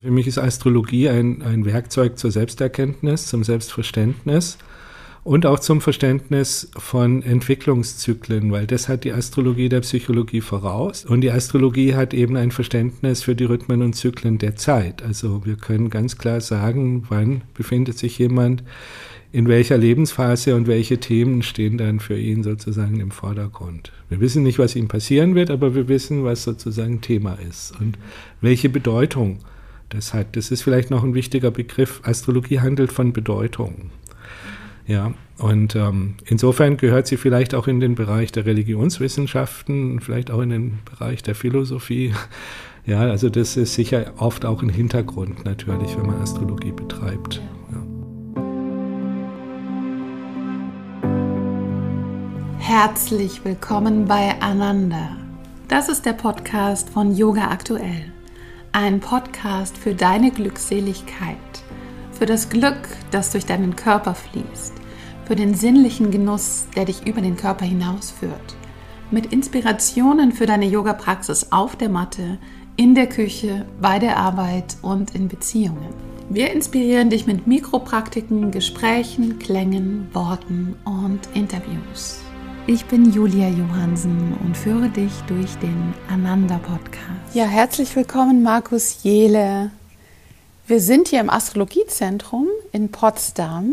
Für mich ist Astrologie ein, ein Werkzeug zur Selbsterkenntnis, zum Selbstverständnis und auch zum Verständnis von Entwicklungszyklen, weil das hat die Astrologie der Psychologie voraus. Und die Astrologie hat eben ein Verständnis für die Rhythmen und Zyklen der Zeit. Also wir können ganz klar sagen, wann befindet sich jemand in welcher Lebensphase und welche Themen stehen dann für ihn sozusagen im Vordergrund. Wir wissen nicht, was ihm passieren wird, aber wir wissen, was sozusagen Thema ist und welche Bedeutung das hat. Das ist vielleicht noch ein wichtiger Begriff. Astrologie handelt von Bedeutung. Ja, und ähm, insofern gehört sie vielleicht auch in den Bereich der Religionswissenschaften, vielleicht auch in den Bereich der Philosophie. Ja, also das ist sicher oft auch ein Hintergrund natürlich, wenn man Astrologie betreibt. Ja. Herzlich willkommen bei Ananda. Das ist der Podcast von Yoga Aktuell. Ein Podcast für deine Glückseligkeit, für das Glück, das durch deinen Körper fließt, für den sinnlichen Genuss, der dich über den Körper hinausführt, mit Inspirationen für deine Yoga-Praxis auf der Matte, in der Küche, bei der Arbeit und in Beziehungen. Wir inspirieren dich mit Mikropraktiken, Gesprächen, Klängen, Worten und Interviews. Ich bin Julia Johansen und führe dich durch den Ananda Podcast. Ja, herzlich willkommen, Markus Jele. Wir sind hier im Astrologiezentrum in Potsdam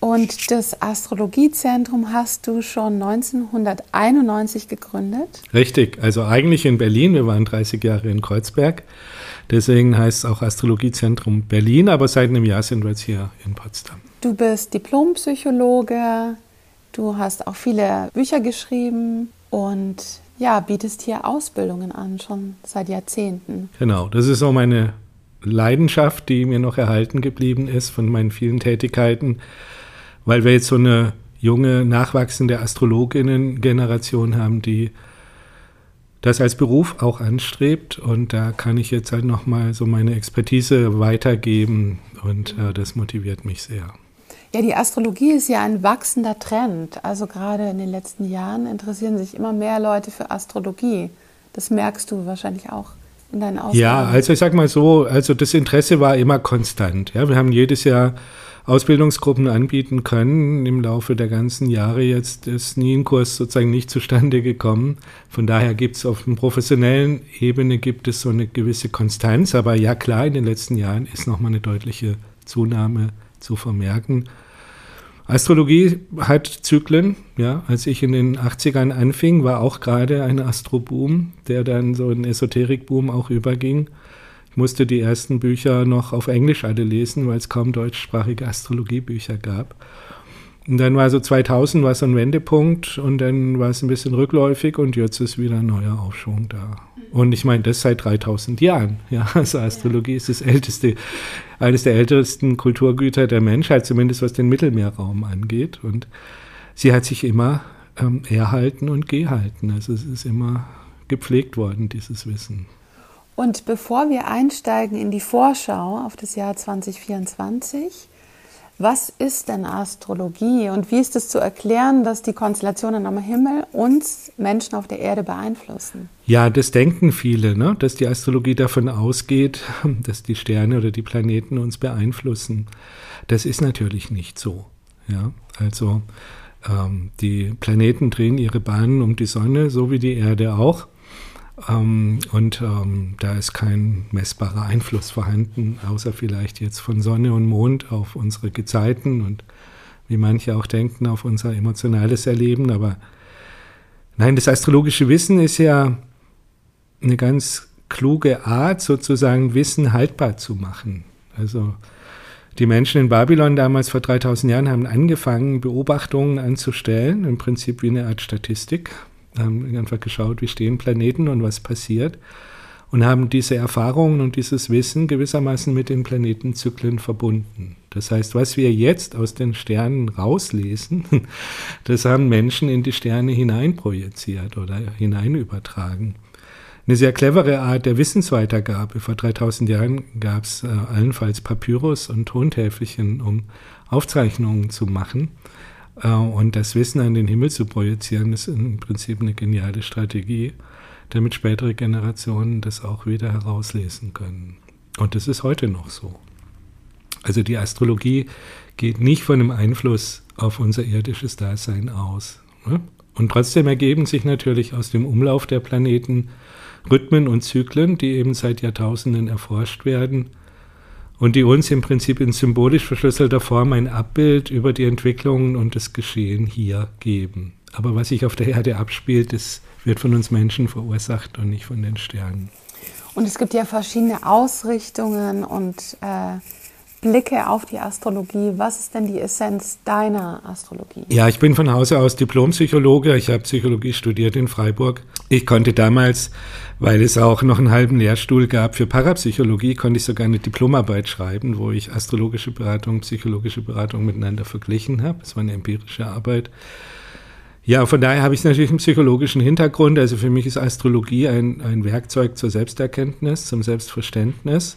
und das Astrologiezentrum hast du schon 1991 gegründet. Richtig, also eigentlich in Berlin. Wir waren 30 Jahre in Kreuzberg. Deswegen heißt es auch Astrologiezentrum Berlin, aber seit einem Jahr sind wir jetzt hier in Potsdam. Du bist Diplompsychologe, Du hast auch viele Bücher geschrieben und ja, bietest hier Ausbildungen an, schon seit Jahrzehnten. Genau, das ist so meine Leidenschaft, die mir noch erhalten geblieben ist von meinen vielen Tätigkeiten, weil wir jetzt so eine junge, nachwachsende Astrologinnen-Generation haben, die das als Beruf auch anstrebt und da kann ich jetzt halt nochmal so meine Expertise weitergeben und äh, das motiviert mich sehr. Ja, die Astrologie ist ja ein wachsender Trend. Also gerade in den letzten Jahren interessieren sich immer mehr Leute für Astrologie. Das merkst du wahrscheinlich auch in deinen Ausbildungen. Ja, also ich sag mal so, also das Interesse war immer konstant. Ja, wir haben jedes Jahr Ausbildungsgruppen anbieten können. Im Laufe der ganzen Jahre jetzt ist nie ein Kurs sozusagen nicht zustande gekommen. Von daher gibt es auf einer professionellen Ebene gibt es so eine gewisse Konstanz. Aber ja klar, in den letzten Jahren ist nochmal eine deutliche Zunahme zu vermerken. Astrologie hat Zyklen. Ja, als ich in den 80ern anfing, war auch gerade ein Astroboom, der dann so in Esoterikboom auch überging. Ich musste die ersten Bücher noch auf Englisch alle lesen, weil es kaum deutschsprachige Astrologiebücher gab. Und dann war so 2000 war so ein Wendepunkt und dann war es ein bisschen rückläufig und jetzt ist wieder ein neuer Aufschwung da. Und ich meine, das seit 3000 Jahren. Ja, also Astrologie ist das älteste, eines der ältesten Kulturgüter der Menschheit, zumindest was den Mittelmeerraum angeht. Und sie hat sich immer ähm, erhalten und gehalten. Also es ist immer gepflegt worden, dieses Wissen. Und bevor wir einsteigen in die Vorschau auf das Jahr 2024, was ist denn Astrologie und wie ist es zu erklären, dass die Konstellationen am Himmel uns Menschen auf der Erde beeinflussen? Ja, das denken viele, ne? dass die Astrologie davon ausgeht, dass die Sterne oder die Planeten uns beeinflussen. Das ist natürlich nicht so. Ja? Also ähm, die Planeten drehen ihre Bahnen um die Sonne, so wie die Erde auch. Ähm, und ähm, da ist kein messbarer Einfluss vorhanden, außer vielleicht jetzt von Sonne und Mond auf unsere Gezeiten und wie manche auch denken, auf unser emotionales Erleben. Aber nein, das astrologische Wissen ist ja eine ganz kluge Art, sozusagen Wissen haltbar zu machen. Also die Menschen in Babylon damals vor 3000 Jahren haben angefangen, Beobachtungen anzustellen, im Prinzip wie eine Art Statistik haben einfach geschaut, wie stehen Planeten und was passiert und haben diese Erfahrungen und dieses Wissen gewissermaßen mit den Planetenzyklen verbunden. Das heißt, was wir jetzt aus den Sternen rauslesen, das haben Menschen in die Sterne hineinprojiziert oder hineinübertragen. Eine sehr clevere Art der Wissensweitergabe. Vor 3000 Jahren gab es äh, allenfalls Papyrus und Tontäfelchen, um Aufzeichnungen zu machen. Äh, und das Wissen an den Himmel zu projizieren, ist im Prinzip eine geniale Strategie, damit spätere Generationen das auch wieder herauslesen können. Und das ist heute noch so. Also die Astrologie geht nicht von einem Einfluss auf unser irdisches Dasein aus. Ne? Und trotzdem ergeben sich natürlich aus dem Umlauf der Planeten Rhythmen und Zyklen, die eben seit Jahrtausenden erforscht werden und die uns im Prinzip in symbolisch verschlüsselter Form ein Abbild über die Entwicklungen und das Geschehen hier geben. Aber was sich auf der Erde abspielt, das wird von uns Menschen verursacht und nicht von den Sternen. Und es gibt ja verschiedene Ausrichtungen und äh, Blicke auf die Astrologie. Was ist denn die Essenz deiner Astrologie? Ja, ich bin von Hause aus Diplompsychologe. Ich habe Psychologie studiert in Freiburg. Ich konnte damals, weil es auch noch einen halben Lehrstuhl gab für Parapsychologie, konnte ich sogar eine Diplomarbeit schreiben, wo ich astrologische Beratung, psychologische Beratung miteinander verglichen habe. Es war eine empirische Arbeit. Ja, von daher habe ich natürlich einen psychologischen Hintergrund. Also für mich ist Astrologie ein, ein Werkzeug zur Selbsterkenntnis, zum Selbstverständnis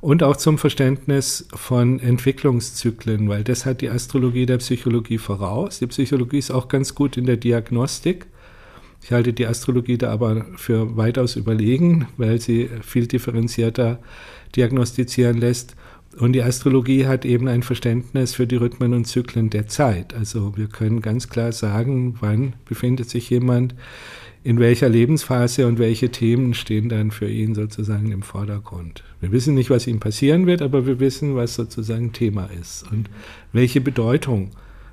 und auch zum Verständnis von Entwicklungszyklen, weil das hat die Astrologie der Psychologie voraus. Die Psychologie ist auch ganz gut in der Diagnostik. Ich halte die Astrologie da aber für weitaus überlegen, weil sie viel differenzierter diagnostizieren lässt. Und die Astrologie hat eben ein Verständnis für die Rhythmen und Zyklen der Zeit. Also wir können ganz klar sagen, wann befindet sich jemand in welcher Lebensphase und welche Themen stehen dann für ihn sozusagen im Vordergrund. Wir wissen nicht, was ihm passieren wird, aber wir wissen, was sozusagen Thema ist und welche Bedeutung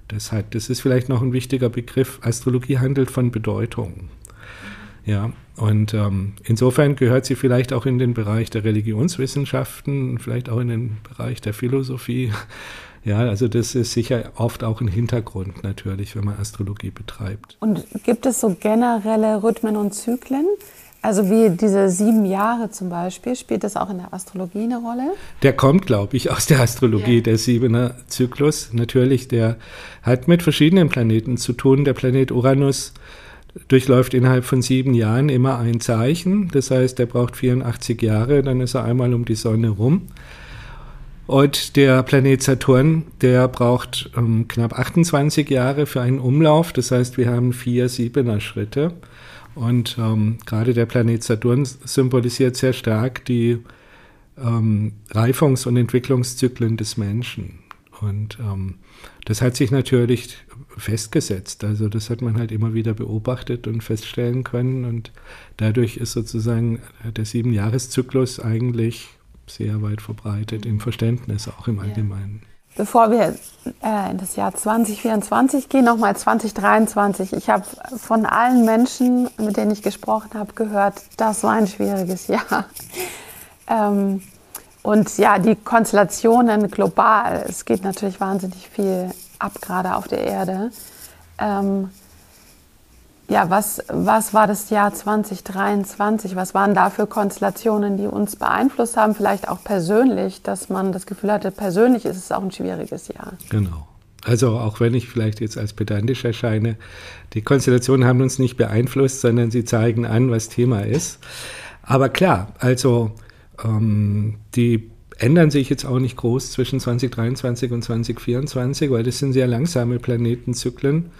das hat. Das ist vielleicht noch ein wichtiger Begriff. Astrologie handelt von Bedeutung. Ja, und ähm, insofern gehört sie vielleicht auch in den Bereich der Religionswissenschaften, vielleicht auch in den Bereich der Philosophie. Ja, also das ist sicher oft auch ein Hintergrund natürlich, wenn man Astrologie betreibt. Und gibt es so generelle Rhythmen und Zyklen? Also wie diese sieben Jahre zum Beispiel, spielt das auch in der Astrologie eine Rolle? Der kommt, glaube ich, aus der Astrologie, ja. der siebener Zyklus. Natürlich, der hat mit verschiedenen Planeten zu tun. Der Planet Uranus durchläuft innerhalb von sieben Jahren immer ein Zeichen. Das heißt, er braucht 84 Jahre, dann ist er einmal um die Sonne rum. Und der Planet Saturn, der braucht ähm, knapp 28 Jahre für einen Umlauf. Das heißt, wir haben vier Siebener Schritte. Und ähm, gerade der Planet Saturn symbolisiert sehr stark die ähm, Reifungs- und Entwicklungszyklen des Menschen. Und ähm, das hat sich natürlich festgesetzt. Also das hat man halt immer wieder beobachtet und feststellen können. Und dadurch ist sozusagen der Siebenjahreszyklus eigentlich sehr weit verbreitet im Verständnis, auch im Allgemeinen. Bevor wir äh, in das Jahr 2024 gehen, nochmal 2023. Ich habe von allen Menschen, mit denen ich gesprochen habe, gehört, das war ein schwieriges Jahr. Ähm, und ja, die Konstellationen global, es geht natürlich wahnsinnig viel ab, gerade auf der Erde. Ähm, ja, was, was war das Jahr 2023? Was waren da für Konstellationen, die uns beeinflusst haben, vielleicht auch persönlich, dass man das Gefühl hatte, persönlich ist es auch ein schwieriges Jahr? Genau. Also auch wenn ich vielleicht jetzt als pedantisch erscheine, die Konstellationen haben uns nicht beeinflusst, sondern sie zeigen an, was Thema ist. Aber klar, also ähm, die ändern sich jetzt auch nicht groß zwischen 2023 und 2024, weil das sind sehr langsame Planetenzyklen.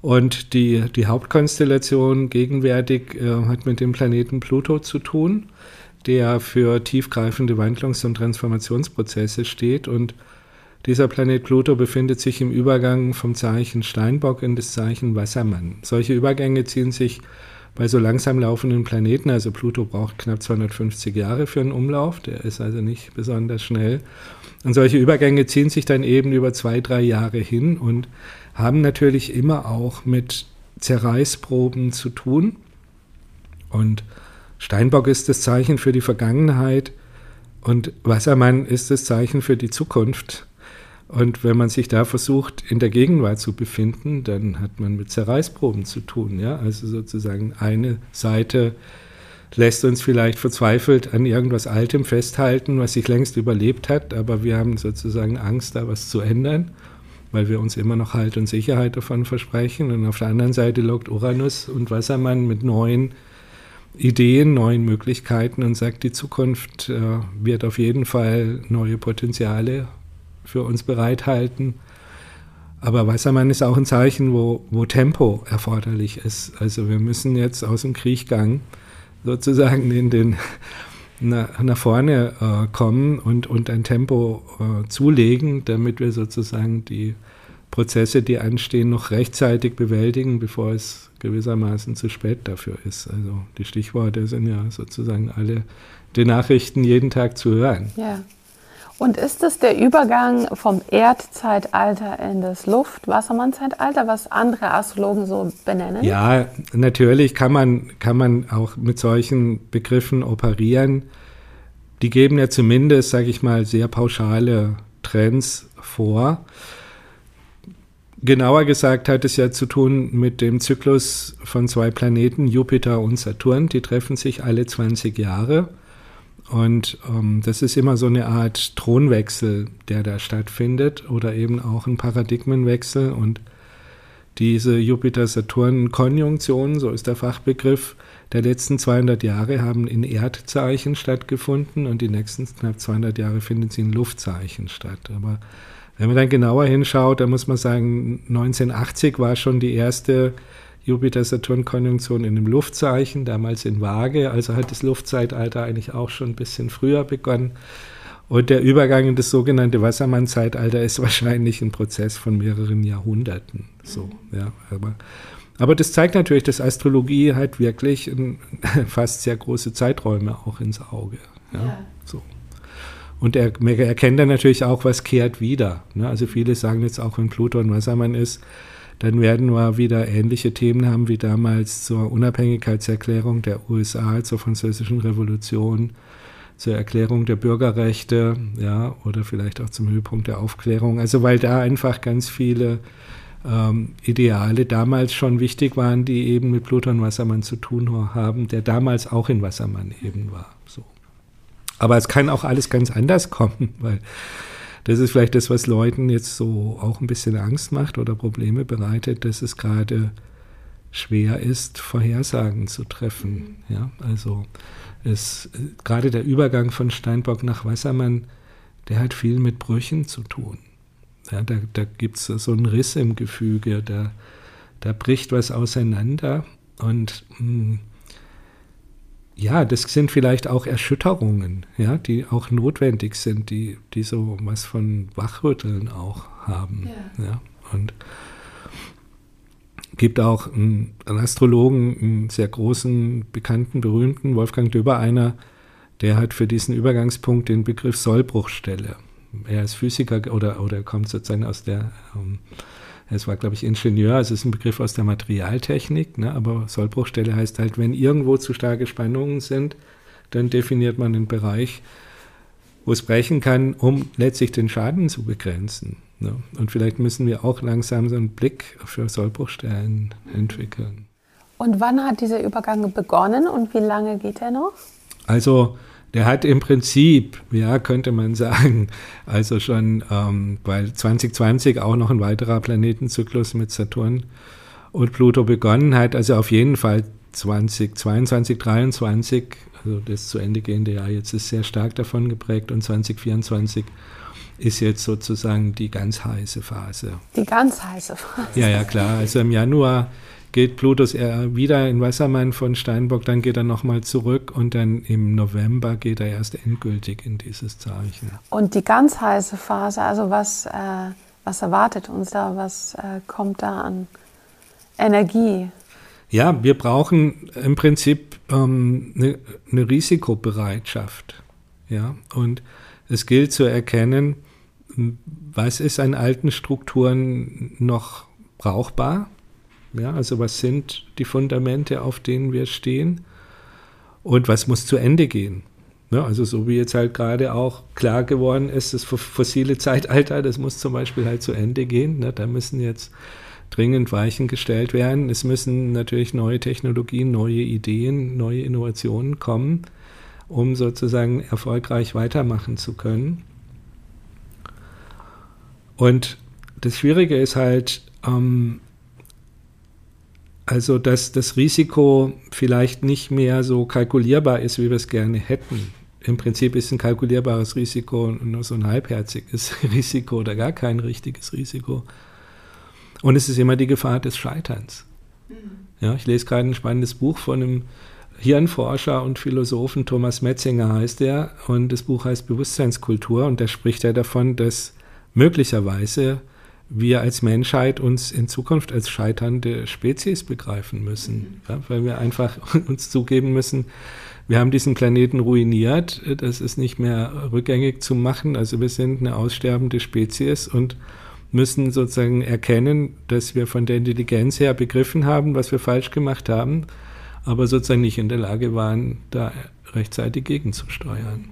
Und die, die Hauptkonstellation gegenwärtig äh, hat mit dem Planeten Pluto zu tun, der für tiefgreifende Wandlungs- und Transformationsprozesse steht. Und dieser Planet Pluto befindet sich im Übergang vom Zeichen Steinbock in das Zeichen Wassermann. Solche Übergänge ziehen sich bei so langsam laufenden Planeten, also Pluto braucht knapp 250 Jahre für einen Umlauf, der ist also nicht besonders schnell. Und solche Übergänge ziehen sich dann eben über zwei, drei Jahre hin und haben natürlich immer auch mit Zerreißproben zu tun. Und Steinbock ist das Zeichen für die Vergangenheit und Wassermann ist das Zeichen für die Zukunft. Und wenn man sich da versucht, in der Gegenwart zu befinden, dann hat man mit Zerreißproben zu tun. Ja? Also sozusagen eine Seite lässt uns vielleicht verzweifelt an irgendwas Altem festhalten, was sich längst überlebt hat, aber wir haben sozusagen Angst, da was zu ändern weil wir uns immer noch Halt und Sicherheit davon versprechen. Und auf der anderen Seite lockt Uranus und Wassermann mit neuen Ideen, neuen Möglichkeiten und sagt, die Zukunft äh, wird auf jeden Fall neue Potenziale für uns bereithalten. Aber Wassermann ist auch ein Zeichen, wo, wo Tempo erforderlich ist. Also wir müssen jetzt aus dem Kriechgang sozusagen in den nach, nach vorne äh, kommen und, und ein Tempo äh, zulegen, damit wir sozusagen die Prozesse, die anstehen, noch rechtzeitig bewältigen, bevor es gewissermaßen zu spät dafür ist. Also die Stichworte sind ja sozusagen alle den Nachrichten jeden Tag zu hören. Ja. Und ist es der Übergang vom Erdzeitalter in das Luft-Wassermann-Zeitalter, was andere Astrologen so benennen? Ja, natürlich kann man, kann man auch mit solchen Begriffen operieren. Die geben ja zumindest, sage ich mal, sehr pauschale Trends vor. Genauer gesagt hat es ja zu tun mit dem Zyklus von zwei Planeten, Jupiter und Saturn. Die treffen sich alle 20 Jahre. Und ähm, das ist immer so eine Art Thronwechsel, der da stattfindet oder eben auch ein Paradigmenwechsel. Und diese Jupiter-Saturn-Konjunktion, so ist der Fachbegriff, der letzten 200 Jahre haben in Erdzeichen stattgefunden und die nächsten knapp 200 Jahre finden sie in Luftzeichen statt. Aber wenn man dann genauer hinschaut, dann muss man sagen, 1980 war schon die erste Jupiter-Saturn-Konjunktion in einem Luftzeichen, damals in Waage. Also hat das Luftzeitalter eigentlich auch schon ein bisschen früher begonnen. Und der Übergang in das sogenannte Wassermann-Zeitalter ist wahrscheinlich ein Prozess von mehreren Jahrhunderten. So, ja, aber, aber das zeigt natürlich, dass Astrologie halt wirklich ein, fast sehr große Zeiträume auch ins Auge. Ja, ja. So. Und er, er erkennt dann natürlich auch, was kehrt wieder. Ne? Also viele sagen jetzt auch, wenn Pluto ein Wassermann ist, dann werden wir wieder ähnliche Themen haben wie damals zur Unabhängigkeitserklärung der USA, zur Französischen Revolution, zur Erklärung der Bürgerrechte, ja, oder vielleicht auch zum Höhepunkt der Aufklärung. Also weil da einfach ganz viele ähm, Ideale damals schon wichtig waren, die eben mit Pluton Wassermann zu tun haben, der damals auch in Wassermann eben war. So. Aber es kann auch alles ganz anders kommen, weil das ist vielleicht das, was Leuten jetzt so auch ein bisschen Angst macht oder Probleme bereitet, dass es gerade schwer ist, Vorhersagen zu treffen. Ja, also es, gerade der Übergang von Steinbock nach Wassermann, der hat viel mit Brüchen zu tun. Ja, da da gibt es so einen Riss im Gefüge, da, da bricht was auseinander und mh, hm, ja, das sind vielleicht auch Erschütterungen, ja, die auch notwendig sind, die, die so was von Wachrütteln auch haben. Ja. ja. Und gibt auch einen, einen, Astrologen, einen sehr großen, bekannten, berühmten, Wolfgang Döber, einer, der hat für diesen Übergangspunkt den Begriff Sollbruchstelle. Er ist Physiker oder, oder kommt sozusagen aus der ähm, es war, glaube ich, Ingenieur, also es ist ein Begriff aus der Materialtechnik, ne? aber Sollbruchstelle heißt halt, wenn irgendwo zu starke Spannungen sind, dann definiert man einen Bereich, wo es brechen kann, um letztlich den Schaden zu begrenzen. Ne? Und vielleicht müssen wir auch langsam so einen Blick für Sollbruchstellen entwickeln. Und wann hat dieser Übergang begonnen und wie lange geht er noch? Also der hat im Prinzip, ja, könnte man sagen, also schon, ähm, weil 2020 auch noch ein weiterer Planetenzyklus mit Saturn und Pluto begonnen hat, also auf jeden Fall 2022, 2023, also das zu Ende gehende Jahr jetzt ist sehr stark davon geprägt und 2024 ist jetzt sozusagen die ganz heiße Phase. Die ganz heiße Phase. Ja, ja, klar. Also im Januar geht Plutus eher wieder in Wassermann von Steinbock, dann geht er nochmal zurück und dann im November geht er erst endgültig in dieses Zeichen. Und die ganz heiße Phase, also was, äh, was erwartet uns da, was äh, kommt da an Energie? Ja, wir brauchen im Prinzip ähm, eine, eine Risikobereitschaft. Ja, und es gilt zu erkennen, was ist an alten Strukturen noch brauchbar ja, also was sind die Fundamente, auf denen wir stehen und was muss zu Ende gehen? Ja, also so wie jetzt halt gerade auch klar geworden ist, das fossile Zeitalter, das muss zum Beispiel halt zu Ende gehen. Ne? Da müssen jetzt dringend Weichen gestellt werden. Es müssen natürlich neue Technologien, neue Ideen, neue Innovationen kommen, um sozusagen erfolgreich weitermachen zu können. Und das Schwierige ist halt, ähm, also, dass das Risiko vielleicht nicht mehr so kalkulierbar ist, wie wir es gerne hätten. Im Prinzip ist ein kalkulierbares Risiko nur so ein halbherziges Risiko oder gar kein richtiges Risiko. Und es ist immer die Gefahr des Scheiterns. Mhm. Ja, ich lese gerade ein spannendes Buch von einem Hirnforscher und Philosophen, Thomas Metzinger heißt er, und das Buch heißt Bewusstseinskultur, und da spricht er davon, dass möglicherweise wir als Menschheit uns in Zukunft als scheiternde Spezies begreifen müssen, ja, weil wir einfach uns zugeben müssen, wir haben diesen Planeten ruiniert, das ist nicht mehr rückgängig zu machen, also wir sind eine aussterbende Spezies und müssen sozusagen erkennen, dass wir von der Intelligenz her begriffen haben, was wir falsch gemacht haben, aber sozusagen nicht in der Lage waren, da rechtzeitig gegenzusteuern.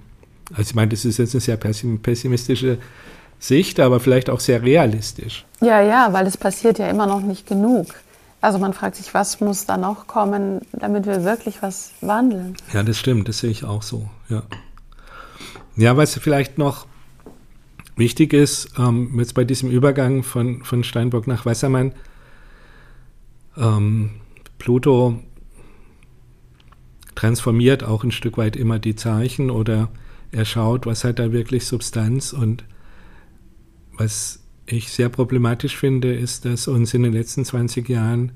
Also ich meine, das ist jetzt eine sehr pessimistische Sicht, aber vielleicht auch sehr realistisch. Ja, ja, weil es passiert ja immer noch nicht genug. Also man fragt sich, was muss da noch kommen, damit wir wirklich was wandeln? Ja, das stimmt, das sehe ich auch so, ja. Ja, was vielleicht noch wichtig ist, ähm, jetzt bei diesem Übergang von, von Steinbock nach Wassermann, ähm, Pluto transformiert auch ein Stück weit immer die Zeichen oder er schaut, was hat da wirklich Substanz und was ich sehr problematisch finde, ist, dass uns in den letzten 20 Jahren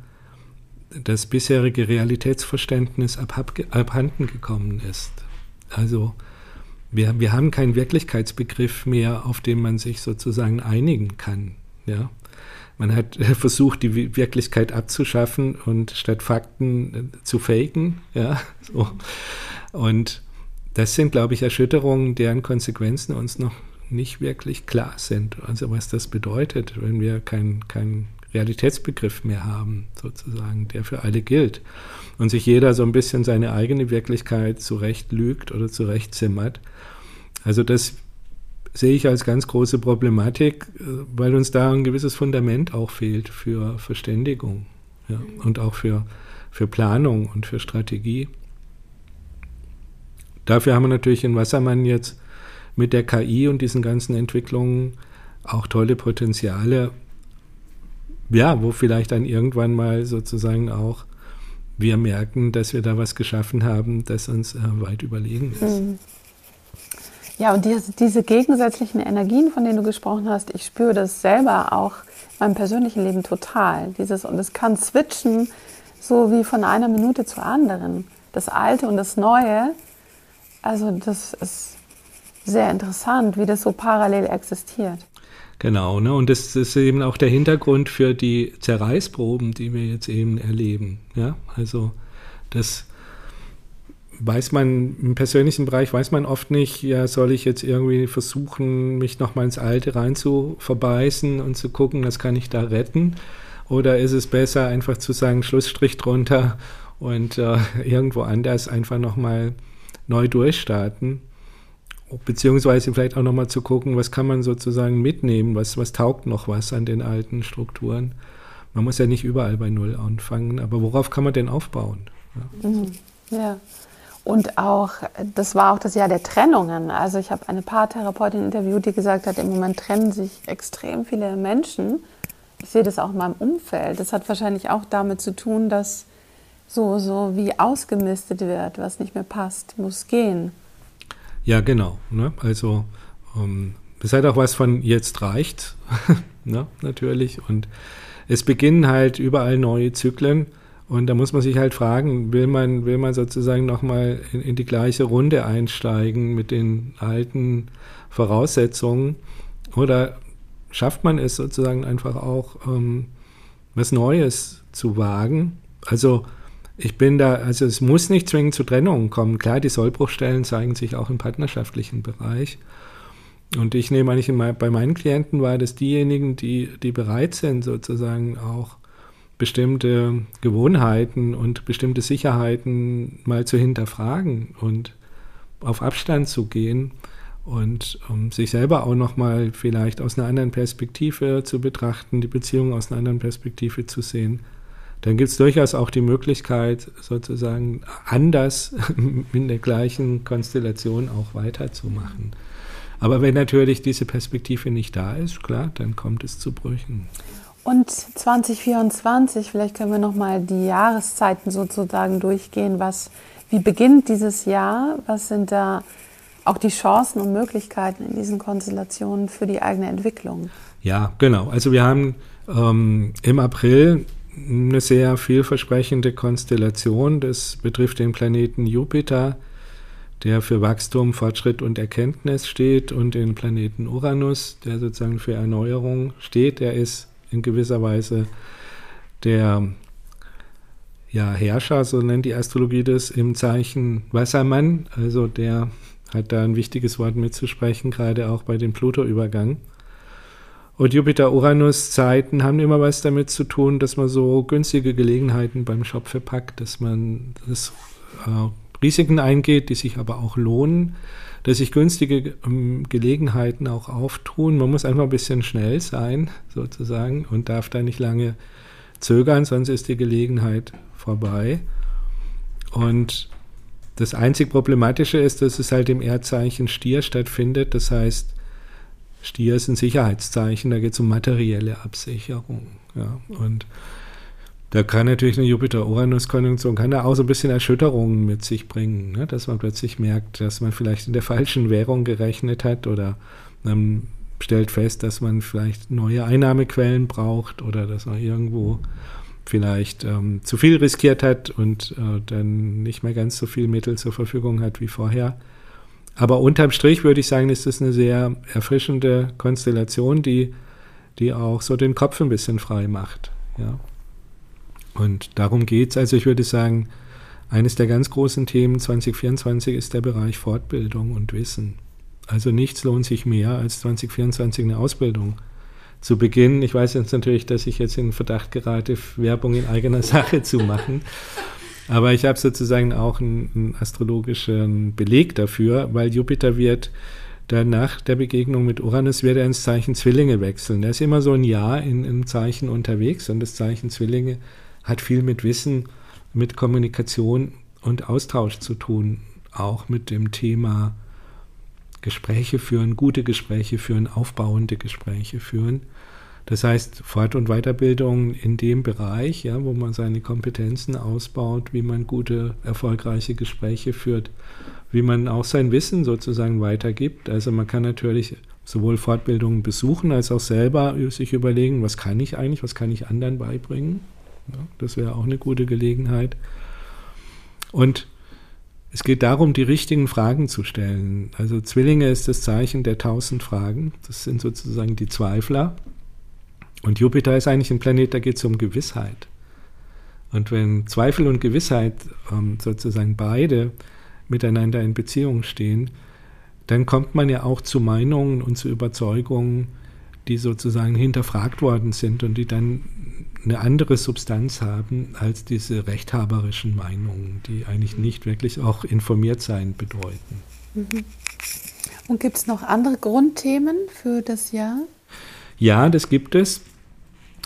das bisherige Realitätsverständnis abhanden gekommen ist. Also wir, wir haben keinen Wirklichkeitsbegriff mehr, auf den man sich sozusagen einigen kann. Ja? Man hat versucht, die Wirklichkeit abzuschaffen und statt Fakten äh, zu faken. Ja? So. Und das sind, glaube ich, Erschütterungen, deren Konsequenzen uns noch nicht wirklich klar sind. Also was das bedeutet, wenn wir keinen kein Realitätsbegriff mehr haben, sozusagen, der für alle gilt. Und sich jeder so ein bisschen seine eigene Wirklichkeit zurecht lügt oder zurecht zimmert. Also das sehe ich als ganz große Problematik, weil uns da ein gewisses Fundament auch fehlt für Verständigung ja, und auch für, für Planung und für Strategie. Dafür haben wir natürlich in Wassermann jetzt mit der KI und diesen ganzen Entwicklungen auch tolle Potenziale, ja, wo vielleicht dann irgendwann mal sozusagen auch wir merken, dass wir da was geschaffen haben, das uns äh, weit überlegen ist. Mhm. Ja, und diese, diese gegensätzlichen Energien, von denen du gesprochen hast, ich spüre das selber auch in meinem persönlichen Leben total. Dieses, und es kann switchen, so wie von einer Minute zur anderen. Das Alte und das Neue. Also, das ist sehr interessant, wie das so parallel existiert. Genau, ne? und das ist eben auch der Hintergrund für die Zerreißproben, die wir jetzt eben erleben. Ja? Also das weiß man im persönlichen Bereich, weiß man oft nicht, ja, soll ich jetzt irgendwie versuchen, mich nochmal ins Alte rein zu verbeißen und zu gucken, was kann ich da retten? Oder ist es besser, einfach zu sagen, Schlussstrich drunter und äh, irgendwo anders einfach nochmal neu durchstarten? Beziehungsweise vielleicht auch nochmal zu gucken, was kann man sozusagen mitnehmen, was, was taugt noch was an den alten Strukturen. Man muss ja nicht überall bei Null anfangen, aber worauf kann man denn aufbauen? Ja. Mhm. ja. Und auch, das war auch das Jahr der Trennungen. Also ich habe eine Paartherapeutin interviewt, die gesagt hat, im Moment trennen sich extrem viele Menschen. Ich sehe das auch in meinem Umfeld. Das hat wahrscheinlich auch damit zu tun, dass so, so wie ausgemistet wird, was nicht mehr passt, muss gehen. Ja, genau. Ne? Also ähm, das hat auch was von jetzt reicht, ne? natürlich. Und es beginnen halt überall neue Zyklen. Und da muss man sich halt fragen, will man, will man sozusagen nochmal in, in die gleiche Runde einsteigen mit den alten Voraussetzungen oder schafft man es sozusagen einfach auch, ähm, was Neues zu wagen? Also ich bin da, also es muss nicht zwingend zu Trennungen kommen. Klar, die Sollbruchstellen zeigen sich auch im partnerschaftlichen Bereich. Und ich nehme eigentlich bei meinen Klienten wahr, dass diejenigen, die, die bereit sind, sozusagen auch bestimmte Gewohnheiten und bestimmte Sicherheiten mal zu hinterfragen und auf Abstand zu gehen und um sich selber auch nochmal vielleicht aus einer anderen Perspektive zu betrachten, die Beziehung aus einer anderen Perspektive zu sehen, dann gibt es durchaus auch die Möglichkeit, sozusagen anders in der gleichen Konstellation auch weiterzumachen. Aber wenn natürlich diese Perspektive nicht da ist, klar, dann kommt es zu Brüchen. Und 2024, vielleicht können wir noch mal die Jahreszeiten sozusagen durchgehen. Was, wie beginnt dieses Jahr? Was sind da auch die Chancen und Möglichkeiten in diesen Konstellationen für die eigene Entwicklung? Ja, genau. Also wir haben ähm, im April eine sehr vielversprechende Konstellation. Das betrifft den Planeten Jupiter, der für Wachstum, Fortschritt und Erkenntnis steht, und den Planeten Uranus, der sozusagen für Erneuerung steht. Der ist in gewisser Weise der ja, Herrscher, so nennt die Astrologie das, im Zeichen Wassermann. Also der hat da ein wichtiges Wort mitzusprechen, gerade auch bei dem Pluto-Übergang. Und Jupiter-Uranus-Zeiten haben immer was damit zu tun, dass man so günstige Gelegenheiten beim Shop verpackt, dass man das, äh, Risiken eingeht, die sich aber auch lohnen, dass sich günstige ähm, Gelegenheiten auch auftun. Man muss einfach ein bisschen schnell sein, sozusagen, und darf da nicht lange zögern, sonst ist die Gelegenheit vorbei. Und das einzig Problematische ist, dass es halt im Erdzeichen Stier stattfindet. Das heißt, Stier ist ein Sicherheitszeichen, da geht es um materielle Absicherung. Ja. Und da kann natürlich eine Jupiter-Uranus-Konjunktion kann da auch so ein bisschen Erschütterungen mit sich bringen, ne? dass man plötzlich merkt, dass man vielleicht in der falschen Währung gerechnet hat oder man stellt fest, dass man vielleicht neue Einnahmequellen braucht oder dass man irgendwo vielleicht ähm, zu viel riskiert hat und äh, dann nicht mehr ganz so viel Mittel zur Verfügung hat wie vorher. Aber unterm Strich würde ich sagen, ist das eine sehr erfrischende Konstellation, die, die auch so den Kopf ein bisschen frei macht. Ja. Und darum geht es. Also ich würde sagen, eines der ganz großen Themen 2024 ist der Bereich Fortbildung und Wissen. Also nichts lohnt sich mehr, als 2024 eine Ausbildung zu beginnen. Ich weiß jetzt natürlich, dass ich jetzt in Verdacht gerate, Werbung in eigener Sache zu machen. Aber ich habe sozusagen auch einen, einen, astrologischen Beleg dafür, weil Jupiter wird dann nach der Begegnung mit Uranus wird er ins Zeichen Zwillinge wechseln. Er ist immer so ein Jahr in einem Zeichen unterwegs und das Zeichen Zwillinge hat viel mit Wissen, mit Kommunikation und Austausch zu tun, auch mit dem Thema Gespräche führen, gute Gespräche führen, aufbauende Gespräche führen. Das heißt, Fort- und Weiterbildung in dem Bereich, ja, wo man seine Kompetenzen ausbaut, wie man gute, erfolgreiche Gespräche führt, wie man auch sein Wissen sozusagen weitergibt. Also man kann natürlich sowohl Fortbildungen besuchen als auch selber sich überlegen, was kann ich eigentlich, was kann ich anderen beibringen. Ja, das wäre auch eine gute Gelegenheit. Und es geht darum, die richtigen Fragen zu stellen. Also Zwillinge ist das Zeichen der tausend Fragen. Das sind sozusagen die Zweifler. Und Jupiter ist eigentlich ein Planet, da geht es um Gewissheit. Und wenn Zweifel und Gewissheit ähm, sozusagen beide miteinander in Beziehung stehen, dann kommt man ja auch zu Meinungen und zu Überzeugungen, die sozusagen hinterfragt worden sind und die dann eine andere Substanz haben als diese rechthaberischen Meinungen, die eigentlich nicht wirklich auch informiert sein bedeuten. Mhm. Und gibt es noch andere Grundthemen für das Jahr? Ja, das gibt es.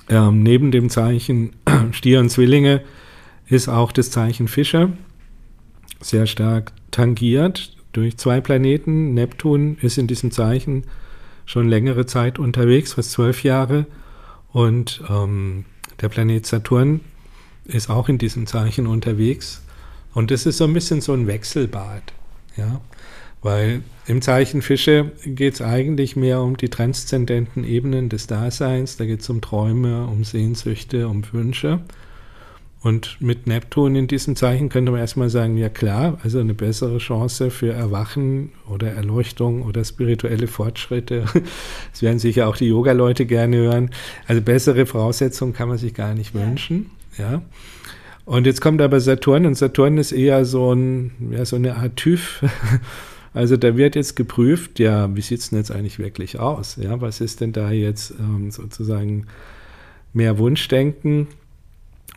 Ähm, neben dem Zeichen Stier und Zwillinge ist auch das Zeichen Fische sehr stark tangiert durch zwei Planeten. Neptun ist in diesem Zeichen schon längere Zeit unterwegs, fast zwölf Jahre. Und ähm, der Planet Saturn ist auch in diesem Zeichen unterwegs. Und das ist so ein bisschen so ein Wechselbad. Ja? Weil im Zeichen Fische geht es eigentlich mehr um die transzendenten Ebenen des Daseins. Da geht es um Träume, um Sehnsüchte, um Wünsche. Und mit Neptun in diesem Zeichen könnte man erstmal sagen, ja klar, also eine bessere Chance für Erwachen oder Erleuchtung oder spirituelle Fortschritte. Das werden sicher auch die Yoga-Leute gerne hören. Also bessere Voraussetzungen kann man sich gar nicht wünschen. Ja. Und jetzt kommt aber Saturn und Saturn ist eher so, ein, ja, so eine Art TÜV. Also da wird jetzt geprüft, ja, wie sieht es denn jetzt eigentlich wirklich aus? Ja, was ist denn da jetzt ähm, sozusagen mehr Wunschdenken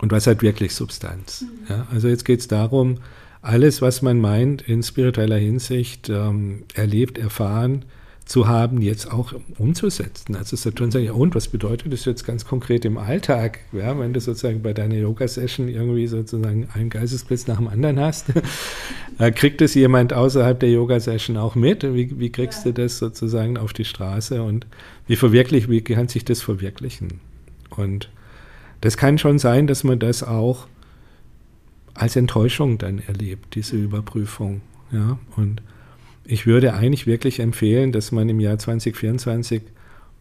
und was hat wirklich Substanz? Mhm. Ja, also jetzt geht es darum, alles, was man meint in spiritueller Hinsicht ähm, erlebt, erfahren, zu haben, jetzt auch umzusetzen. Also Saturn sagt, ja und, was bedeutet das jetzt ganz konkret im Alltag? Ja, wenn du sozusagen bei deiner Yoga-Session irgendwie sozusagen einen Geistesblitz nach dem anderen hast, äh, kriegt es jemand außerhalb der Yoga-Session auch mit? Wie, wie kriegst ja. du das sozusagen auf die Straße und wie verwirklich, wie kann sich das verwirklichen? Und das kann schon sein, dass man das auch als Enttäuschung dann erlebt, diese Überprüfung. Ja, und ich würde eigentlich wirklich empfehlen, dass man im Jahr 2024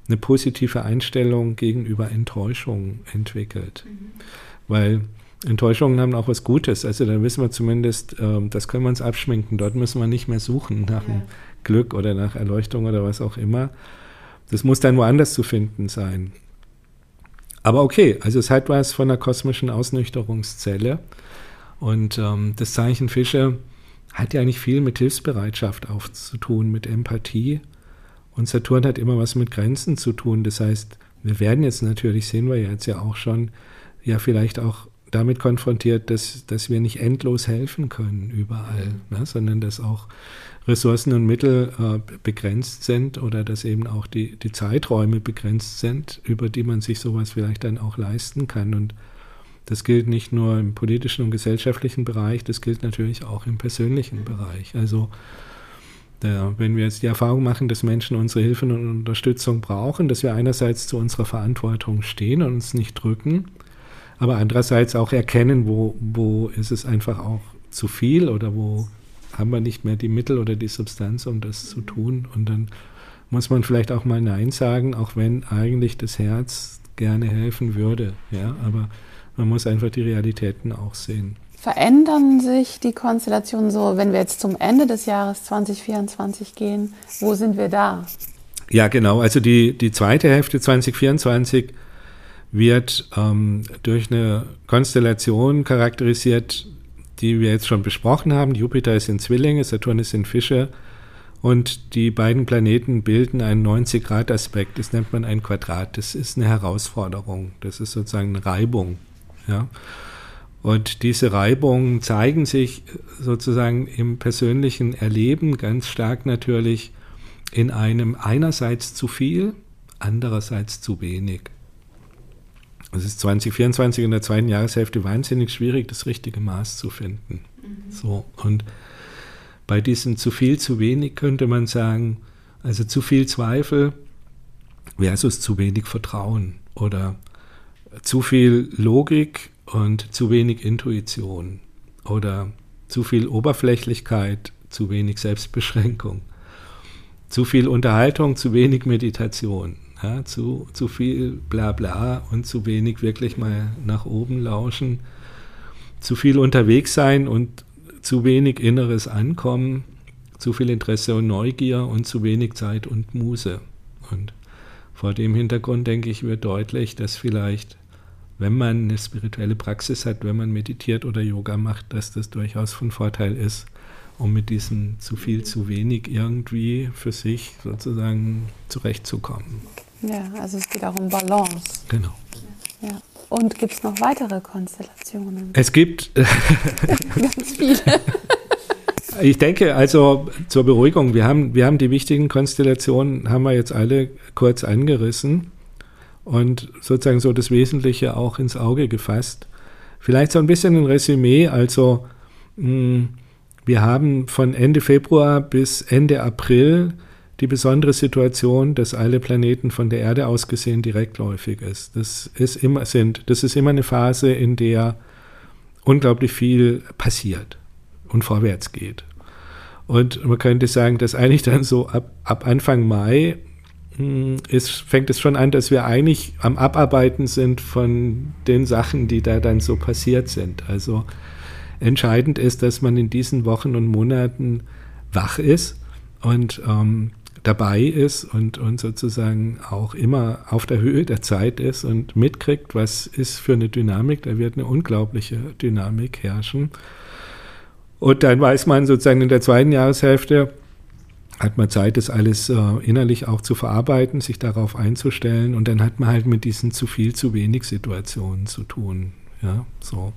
eine positive Einstellung gegenüber Enttäuschungen entwickelt. Mhm. Weil Enttäuschungen haben auch was Gutes. Also da wissen wir zumindest, äh, das können wir uns abschminken. Dort müssen wir nicht mehr suchen nach ja. Glück oder nach Erleuchtung oder was auch immer. Das muss dann woanders zu finden sein. Aber okay, also es hat was von einer kosmischen Ausnüchterungszelle. Und ähm, das Zeichen Fische hat ja eigentlich viel mit Hilfsbereitschaft aufzutun, mit Empathie. Und Saturn hat immer was mit Grenzen zu tun. Das heißt, wir werden jetzt natürlich, sehen wir jetzt ja auch schon, ja vielleicht auch damit konfrontiert, dass, dass wir nicht endlos helfen können überall, ne, sondern dass auch Ressourcen und Mittel äh, begrenzt sind oder dass eben auch die, die Zeiträume begrenzt sind, über die man sich sowas vielleicht dann auch leisten kann. Und das gilt nicht nur im politischen und gesellschaftlichen Bereich, das gilt natürlich auch im persönlichen Bereich. Also der, wenn wir jetzt die Erfahrung machen, dass Menschen unsere Hilfe und Unterstützung brauchen, dass wir einerseits zu unserer Verantwortung stehen und uns nicht drücken, aber andererseits auch erkennen, wo, wo ist es einfach auch zu viel oder wo haben wir nicht mehr die Mittel oder die Substanz, um das zu tun. Und dann muss man vielleicht auch mal Nein sagen, auch wenn eigentlich das Herz gerne helfen würde. Ja, aber man muss einfach die Realitäten auch sehen. Verändern sich die Konstellationen so, wenn wir jetzt zum Ende des Jahres 2024 gehen? Wo sind wir da? Ja, genau. Also die, die zweite Hälfte 2024 wird ähm, durch eine Konstellation charakterisiert, die wir jetzt schon besprochen haben. Jupiter ist in Zwillinge, Saturn ist in Fische und die beiden Planeten bilden einen 90-Grad-Aspekt. Das nennt man ein Quadrat. Das ist eine Herausforderung. Das ist sozusagen eine Reibung. Ja. Und diese Reibungen zeigen sich sozusagen im persönlichen Erleben ganz stark natürlich in einem einerseits zu viel, andererseits zu wenig. Es ist 2024 in der zweiten Jahreshälfte wahnsinnig schwierig, das richtige Maß zu finden. Mhm. So, und bei diesem zu viel, zu wenig könnte man sagen, also zu viel Zweifel versus zu wenig Vertrauen oder zu viel Logik und zu wenig Intuition oder zu viel Oberflächlichkeit, zu wenig Selbstbeschränkung, zu viel Unterhaltung, zu wenig Meditation. Ja, zu, zu viel Blabla und zu wenig wirklich mal nach oben lauschen, zu viel unterwegs sein und zu wenig inneres Ankommen, zu viel Interesse und Neugier und zu wenig Zeit und Muße. Und vor dem Hintergrund denke ich, wird deutlich, dass vielleicht, wenn man eine spirituelle Praxis hat, wenn man meditiert oder Yoga macht, dass das durchaus von Vorteil ist, um mit diesem zu viel, zu wenig irgendwie für sich sozusagen zurechtzukommen. Ja, also es geht auch um Balance. Genau. Ja. Und gibt es noch weitere Konstellationen? Es gibt ganz viele. ich denke, also zur Beruhigung, wir haben, wir haben die wichtigen Konstellationen, haben wir jetzt alle kurz angerissen und sozusagen so das Wesentliche auch ins Auge gefasst. Vielleicht so ein bisschen ein Resümee, also mh, hm, wir haben von Ende Februar bis Ende April die besondere Situation, dass alle Planeten von der Erde aus gesehen direktläufig ist. Das ist immer sind, das ist immer eine Phase, in der unglaublich viel passiert und vorwärts geht. Und man könnte sagen, dass eigentlich dann so ab, ab Anfang Mai hm, ist, fängt es schon an, dass wir eigentlich am Abarbeiten sind von den Sachen, die da dann so passiert sind. Also entscheidend ist, dass man in diesen Wochen und Monaten wach ist und ähm, dabei ist und, und sozusagen auch immer auf der Höhe der Zeit ist und mitkriegt, was ist für eine Dynamik. Da wird eine unglaubliche Dynamik herrschen. Und dann weiß man sozusagen in der zweiten Jahreshälfte, hat man Zeit, das alles äh, innerlich auch zu verarbeiten, sich darauf einzustellen. Und dann hat man halt mit diesen zu viel, zu wenig Situationen zu tun. Ja, so.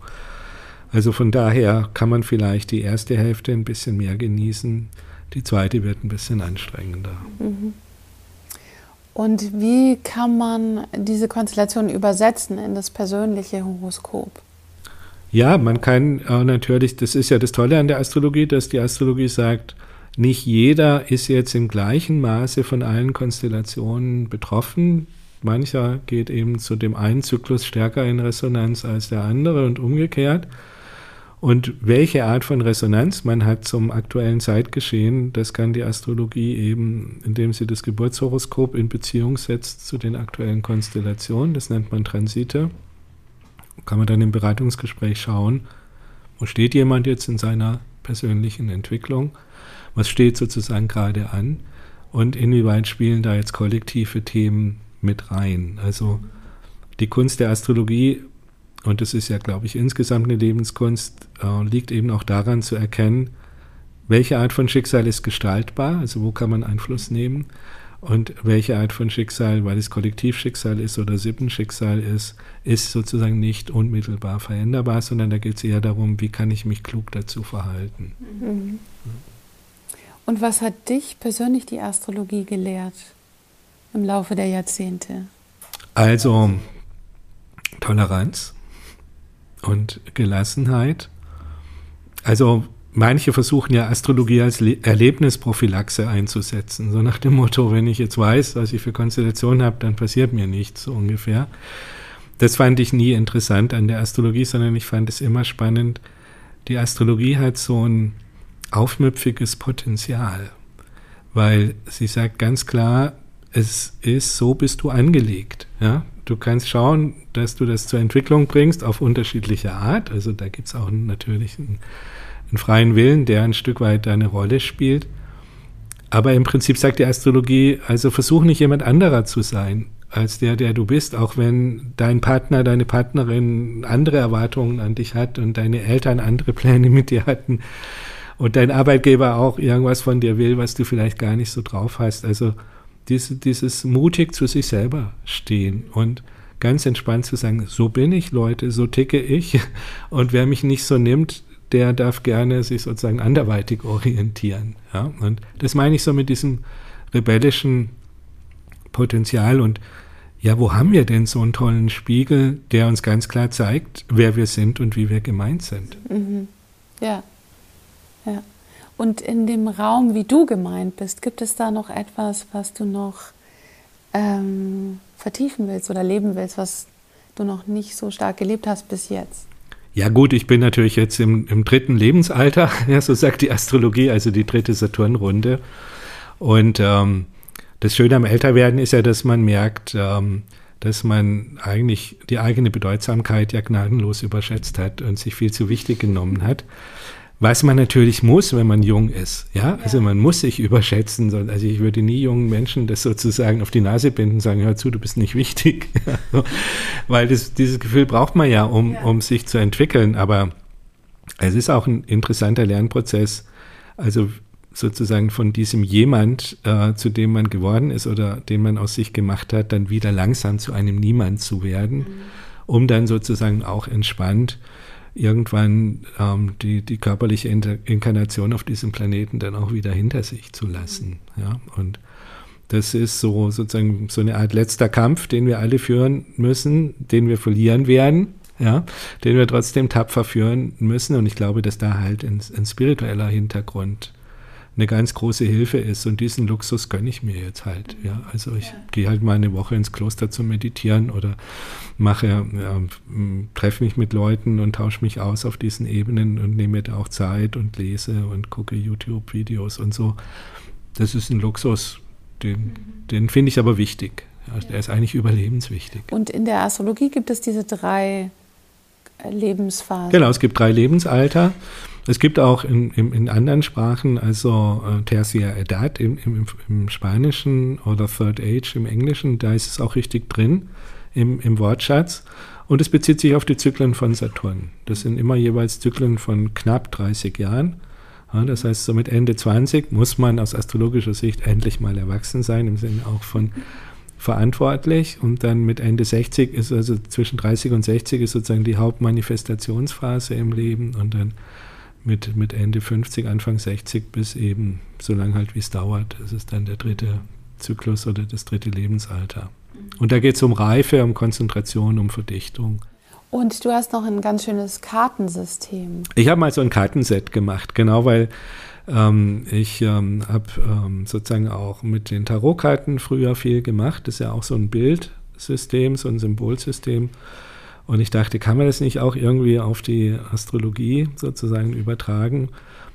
Also von daher kann man vielleicht die erste Hälfte ein bisschen mehr genießen die zweite wird ein bisschen anstrengender. Mhm. Und wie kann man diese Konstellation übersetzen in das persönliche Horoskop? Ja, man kann äh, natürlich, das ist ja das Tolle an der Astrologie, dass die Astrologie sagt, nicht jeder ist jetzt im gleichen Maße von allen Konstellationen betroffen. Mancher geht eben zu dem einen Zyklus stärker in Resonanz als der andere und umgekehrt. Und welche Art von Resonanz man hat zum aktuellen Zeitgeschehen, das kann die Astrologie eben, indem sie das Geburtshoroskop in Beziehung setzt zu den aktuellen Konstellationen, das nennt man Transite, kann man dann im Beratungsgespräch schauen, wo steht jemand jetzt in seiner persönlichen Entwicklung, was steht sozusagen gerade an? Und inwieweit spielen da jetzt kollektive Themen mit rein. Also die Kunst der Astrologie und das ist ja, glaube ich, insgesamt eine Lebenskunst, äh, liegt eben auch daran zu erkennen, welche Art von Schicksal ist gestaltbar, also wo kann man Einfluss nehmen und welche Art von Schicksal, weil es Kollektivschicksal ist oder Sippenschicksal ist, ist sozusagen nicht unmittelbar veränderbar, sondern da geht es eher darum, wie kann ich mich klug dazu verhalten. Mhm. Und was hat dich persönlich die Astrologie gelehrt im Laufe der Jahrzehnte? Also Toleranz, und Gelassenheit. Also manche versuchen ja Astrologie als Le Erlebnisprophylaxe einzusetzen. So nach dem Motto, wenn ich jetzt weiß, was ich für Konstellationen habe, dann passiert mir nichts, so ungefähr. Das fand ich nie interessant an der Astrologie, sondern ich fand es immer spannend. Die Astrologie hat so ein aufmüpfiges Potenzial, weil sie sagt ganz klar, es ist so bist du angelegt. Ja? Du kannst schauen, dass du das zur Entwicklung bringst auf unterschiedliche Art. Also da gibt es auch natürlich einen, einen, freien Willen, der ein Stück weit eine Rolle spielt. Aber im Prinzip sagt die Astrologie, also versuch nicht jemand anderer zu sein als der, der du bist, auch wenn dein Partner, deine Partnerin andere Erwartungen an dich hat und deine Eltern andere Pläne mit dir hatten und dein Arbeitgeber auch irgendwas von dir will, was du vielleicht gar nicht so drauf hast. Also diese, dieses mutig zu sich selber stehen und ganz entspannt zu sagen, so bin ich, Leute, so ticke ich. Und wer mich nicht so nimmt, der darf gerne sich sozusagen anderweitig orientieren. Ja? Und das meine ich so mit diesem rebellischen Potenzial. Und ja, wo haben wir denn so einen tollen Spiegel, der uns ganz klar zeigt, wer wir sind und wie wir gemeint sind? Mhm. Ja, ja. Und in dem Raum, wie du gemeint bist, gibt es da noch etwas, was du noch ähm, vertiefen willst oder leben willst, was du noch nicht so stark gelebt hast bis jetzt? Ja gut, ich bin natürlich jetzt im, im dritten Lebensalter, ja, so sagt die Astrologie, also die dritte Saturnrunde. Und ähm, das Schöne am Älterwerden ist ja, dass man merkt, ähm, dass man eigentlich die eigene Bedeutsamkeit ja gnadenlos überschätzt hat und sich viel zu wichtig genommen hat. Was man natürlich muss, wenn man jung ist. Ja, ja. also man muss sich überschätzen. Also ich würde nie jungen Menschen das sozusagen auf die Nase binden und sagen, hör zu, du bist nicht wichtig. Weil das, dieses Gefühl braucht man ja um, ja, um sich zu entwickeln. Aber es ist auch ein interessanter Lernprozess. Also sozusagen von diesem jemand, äh, zu dem man geworden ist oder den man aus sich gemacht hat, dann wieder langsam zu einem Niemand zu werden, mhm. um dann sozusagen auch entspannt irgendwann ähm, die, die körperliche Inkarnation auf diesem Planeten dann auch wieder hinter sich zu lassen. Ja? Und das ist so sozusagen so eine Art letzter Kampf, den wir alle führen müssen, den wir verlieren werden, ja, den wir trotzdem tapfer führen müssen. Und ich glaube, dass da halt ein, ein spiritueller Hintergrund eine ganz große Hilfe ist. Und diesen Luxus gönne ich mir jetzt halt. Ja, also ich ja. gehe halt mal eine Woche ins Kloster zu meditieren oder mache, ja, treffe mich mit Leuten und tausche mich aus auf diesen Ebenen und nehme mir da auch Zeit und lese und gucke YouTube-Videos und so. Das ist ein Luxus, den, mhm. den finde ich aber wichtig. Ja, der ist eigentlich überlebenswichtig. Und in der Astrologie gibt es diese drei Lebensphasen. Genau, es gibt drei Lebensalter. Es gibt auch in, in, in anderen Sprachen, also äh, Tertia Edad im, im, im, Spanischen oder Third Age im Englischen, da ist es auch richtig drin im, im Wortschatz. Und es bezieht sich auf die Zyklen von Saturn. Das sind immer jeweils Zyklen von knapp 30 Jahren. Ja, das heißt, so mit Ende 20 muss man aus astrologischer Sicht endlich mal erwachsen sein, im Sinne auch von verantwortlich. Und dann mit Ende 60 ist also zwischen 30 und 60 ist sozusagen die Hauptmanifestationsphase im Leben. Und dann mit, mit Ende 50, Anfang 60 bis eben so lange halt, wie es dauert. Das ist dann der dritte Zyklus oder das dritte Lebensalter. Und da geht es um Reife, um Konzentration, um Verdichtung. Und du hast noch ein ganz schönes Kartensystem. Ich habe mal so ein Kartenset gemacht, genau weil ähm, ich ähm, habe ähm, sozusagen auch mit den Tarotkarten früher viel gemacht. Das ist ja auch so ein Bildsystem, so ein Symbolsystem. Und ich dachte, kann man das nicht auch irgendwie auf die Astrologie sozusagen übertragen?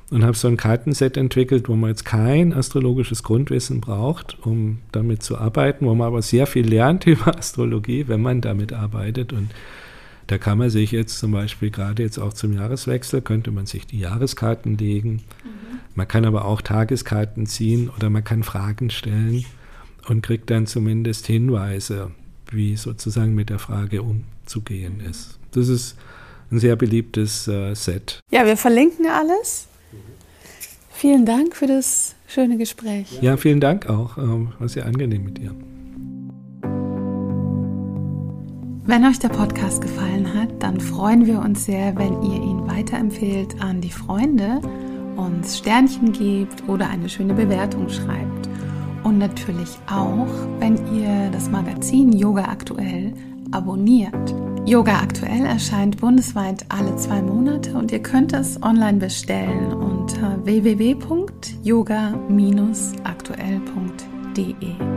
Und habe so ein Kartenset entwickelt, wo man jetzt kein astrologisches Grundwissen braucht, um damit zu arbeiten, wo man aber sehr viel lernt über Astrologie, wenn man damit arbeitet. Und da kann man sich jetzt zum Beispiel gerade jetzt auch zum Jahreswechsel, könnte man sich die Jahreskarten legen. Mhm. Man kann aber auch Tageskarten ziehen oder man kann Fragen stellen und kriegt dann zumindest Hinweise, wie sozusagen mit der Frage umzugehen ist. Das ist ein sehr beliebtes äh, Set. Ja, wir verlinken alles. Vielen Dank für das schöne Gespräch. Ja, vielen Dank auch. Ähm, war sehr angenehm mit dir. Wenn euch der Podcast gefallen hat, dann freuen wir uns sehr, wenn ihr ihn weiterempfehlt an die Freunde, uns Sternchen gebt oder eine schöne Bewertung schreibt. Und natürlich auch, wenn ihr das Magazin Yoga Aktuell abonniert. Yoga Aktuell erscheint bundesweit alle zwei Monate und ihr könnt es online bestellen unter www.yoga-aktuell.de.